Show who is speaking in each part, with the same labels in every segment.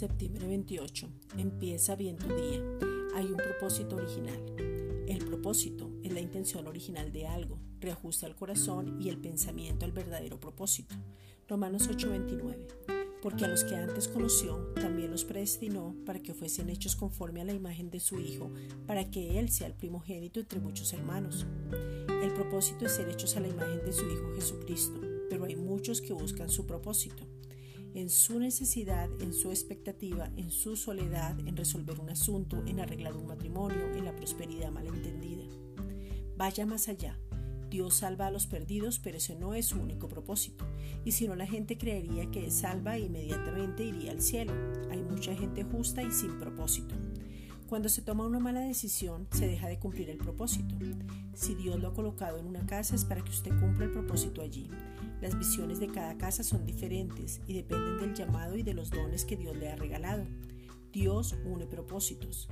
Speaker 1: Septiembre 28. Empieza bien tu día. Hay un propósito original. El propósito es la intención original de algo, reajusta el corazón y el pensamiento al verdadero propósito. Romanos 8:29. Porque a los que antes conoció, también los predestinó para que fuesen hechos conforme a la imagen de su Hijo, para que Él sea el primogénito entre muchos hermanos. El propósito es ser hechos a la imagen de su Hijo Jesucristo, pero hay muchos que buscan su propósito en su necesidad, en su expectativa, en su soledad, en resolver un asunto, en arreglar un matrimonio, en la prosperidad malentendida. Vaya más allá. Dios salva a los perdidos, pero ese no es su único propósito. Y si no, la gente creería que es salva e inmediatamente iría al cielo. Hay mucha gente justa y sin propósito. Cuando se toma una mala decisión, se deja de cumplir el propósito. Si Dios lo ha colocado en una casa es para que usted cumpla el propósito allí. Las visiones de cada casa son diferentes y dependen del llamado y de los dones que Dios le ha regalado. Dios une propósitos.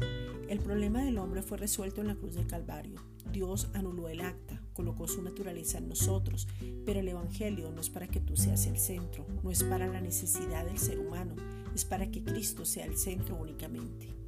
Speaker 1: El problema del hombre fue resuelto en la cruz del Calvario. Dios anuló el acta, colocó su naturaleza en nosotros, pero el Evangelio no es para que tú seas el centro, no es para la necesidad del ser humano, es para que Cristo sea el centro únicamente.